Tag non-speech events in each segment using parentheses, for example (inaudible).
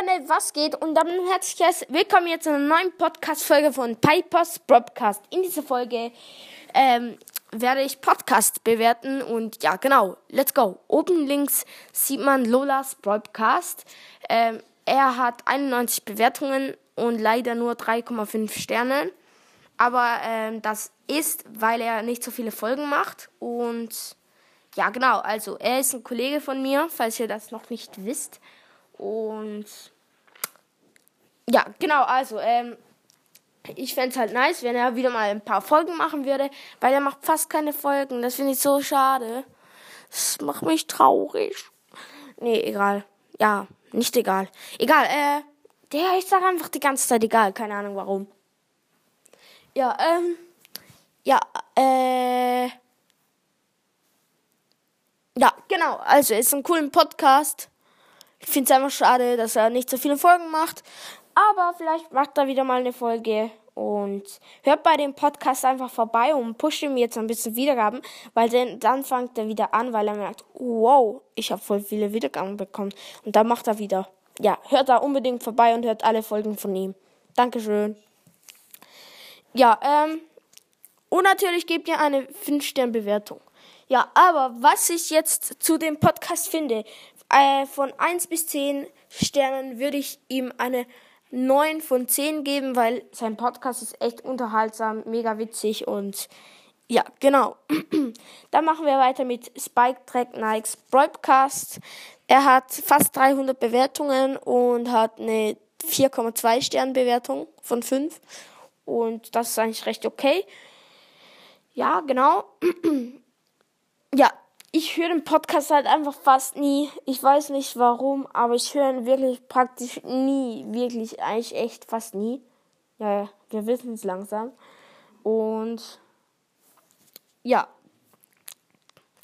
Freunde, was geht? Und dann herzlich willkommen jetzt zu einer neuen Podcast-Folge von Pipers Broadcast. In dieser Folge ähm, werde ich Podcast bewerten und ja, genau, let's go. Oben links sieht man Lolas Broadcast. Ähm, er hat 91 Bewertungen und leider nur 3,5 Sterne. Aber ähm, das ist, weil er nicht so viele Folgen macht. Und ja, genau, also er ist ein Kollege von mir, falls ihr das noch nicht wisst. Und ja, genau, also, ähm, ich fände es halt nice, wenn er wieder mal ein paar Folgen machen würde, weil er macht fast keine Folgen. Das finde ich so schade. Das macht mich traurig. Nee, egal. Ja, nicht egal. Egal, äh, der, ich sage einfach die ganze Zeit egal, keine Ahnung warum. Ja, ähm, ja, äh, ja, genau, also ist ein cooler Podcast. Ich finde es einfach schade, dass er nicht so viele Folgen macht. Aber vielleicht macht er wieder mal eine Folge. Und hört bei dem Podcast einfach vorbei und pusht ihm jetzt ein bisschen Wiedergaben, weil dann, dann fängt er wieder an, weil er merkt, wow, ich habe voll viele Wiedergaben bekommen. Und dann macht er wieder. Ja, hört da unbedingt vorbei und hört alle Folgen von ihm. Dankeschön. Ja, ähm, und natürlich gebt ihr eine 5-Stern-Bewertung. Ja, aber was ich jetzt zu dem Podcast finde, äh, von 1 bis 10 Sternen würde ich ihm eine 9 von 10 geben, weil sein Podcast ist echt unterhaltsam, mega witzig und ja, genau. (clears throat) Dann machen wir weiter mit Spike Track Nikes Broadcast. Er hat fast 300 Bewertungen und hat eine 4,2 Stern Bewertung von 5 und das ist eigentlich recht okay. Ja, genau. (clears throat) ja, ich höre den Podcast halt einfach fast nie. Ich weiß nicht warum, aber ich höre ihn wirklich praktisch nie. Wirklich, eigentlich echt fast nie. Ja, wir wissen es langsam. Und ja.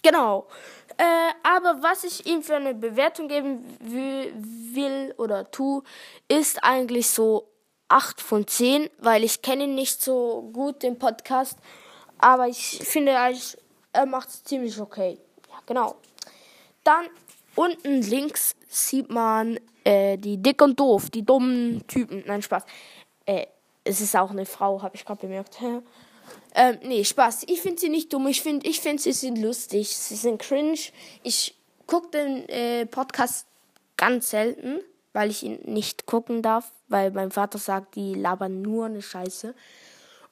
Genau. Äh, aber was ich ihm für eine Bewertung geben will, will oder tu, ist eigentlich so 8 von 10, weil ich kenne ihn nicht so gut, den Podcast. Aber ich finde, er macht es ziemlich okay genau. Dann unten links sieht man äh, die dick und doof, die dummen Typen. Nein, Spaß. Äh, es ist auch eine Frau, habe ich gerade bemerkt. (laughs) ähm, nee, Spaß. Ich finde sie nicht dumm. Ich finde, ich find, sie sind lustig. Sie sind cringe. Ich gucke den äh, Podcast ganz selten, weil ich ihn nicht gucken darf, weil mein Vater sagt, die labern nur eine Scheiße.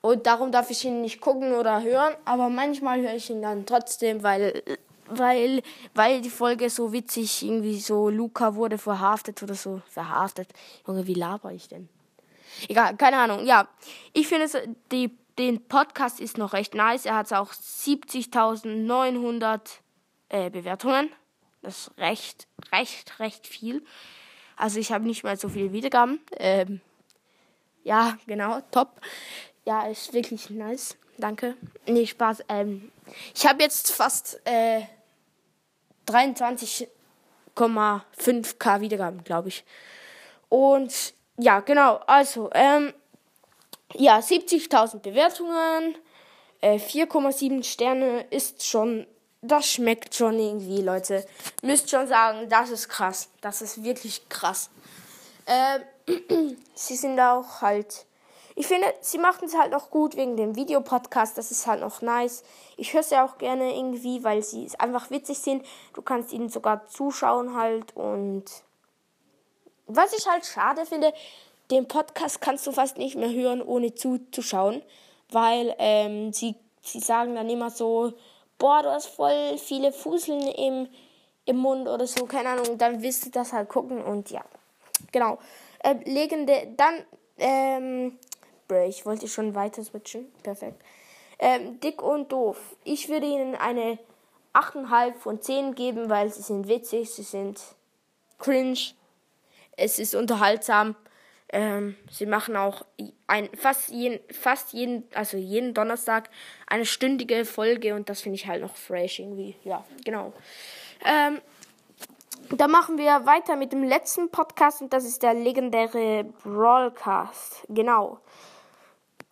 Und darum darf ich ihn nicht gucken oder hören, aber manchmal höre ich ihn dann trotzdem, weil weil, weil die Folge so witzig irgendwie so, Luca wurde verhaftet oder so. Verhaftet. Junge, wie laber ich denn? Egal, keine Ahnung. Ja, ich finde den Podcast ist noch recht nice. Er hat auch 70.900 äh, Bewertungen. Das ist recht, recht, recht viel. Also ich habe nicht mal so viele Wiedergaben. Ähm, ja, genau, top. Ja, ist wirklich nice. Danke. Nee, Spaß. Ähm, ich habe jetzt fast äh, 23,5k Wiedergaben, glaube ich. Und ja, genau. Also, ähm, ja, 70.000 Bewertungen, äh, 4,7 Sterne ist schon, das schmeckt schon irgendwie, Leute. Müsst schon sagen, das ist krass. Das ist wirklich krass. Ähm, (clears throat) sie sind auch halt ich finde, sie machten es halt auch gut wegen dem Videopodcast. Das ist halt noch nice. Ich höre sie auch gerne irgendwie, weil sie einfach witzig sind. Du kannst ihnen sogar zuschauen halt. Und was ich halt schade finde, den Podcast kannst du fast nicht mehr hören, ohne zuzuschauen. Weil ähm, sie, sie sagen dann immer so, boah, du hast voll viele Fuseln im, im Mund oder so, keine Ahnung. Dann wirst du das halt gucken und ja. Genau. Äh, legende, dann, ähm, ich wollte schon weiter switchen. Perfekt. Ähm, dick und doof. Ich würde ihnen eine 8,5 von 10 geben, weil sie sind witzig, sie sind cringe, es ist unterhaltsam. Ähm, sie machen auch ein, fast, jeden, fast jeden, also jeden Donnerstag eine stündige Folge und das finde ich halt noch fresh irgendwie. Ja, genau. Ähm, da machen wir weiter mit dem letzten Podcast und das ist der legendäre Brawlcast. Genau.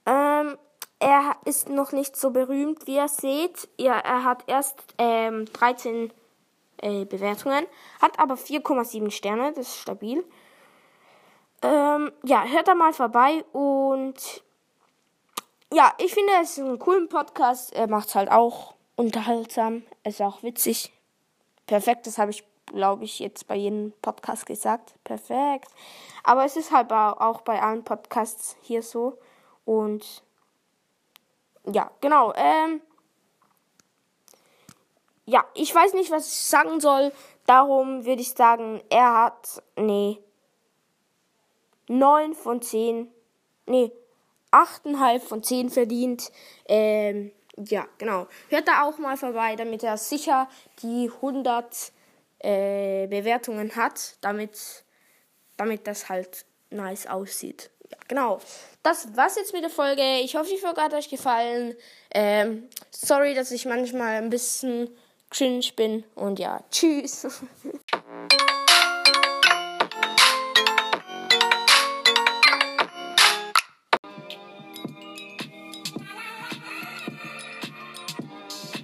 Ähm, er ist noch nicht so berühmt, wie ihr seht. Ja, er hat erst ähm, 13 äh, Bewertungen, hat aber 4,7 Sterne, das ist stabil. Ähm, ja, hört da mal vorbei und ja, ich finde es ist ein cooler Podcast. Er macht es halt auch unterhaltsam, ist auch witzig. Perfekt, das habe ich, glaube ich, jetzt bei jedem Podcast gesagt. Perfekt. Aber es ist halt auch bei allen Podcasts hier so. Und ja, genau. Ähm, ja, ich weiß nicht, was ich sagen soll. Darum würde ich sagen, er hat, nee, 9 von 10, nee, 8,5 von 10 verdient. Ähm, ja, genau. Hört da auch mal vorbei, damit er sicher die 100 äh, Bewertungen hat, damit, damit das halt nice aussieht. Ja, genau. Das war's jetzt mit der Folge. Ich hoffe, die Folge hat euch gefallen. Ähm, sorry, dass ich manchmal ein bisschen cringe bin. Und ja, tschüss. (laughs)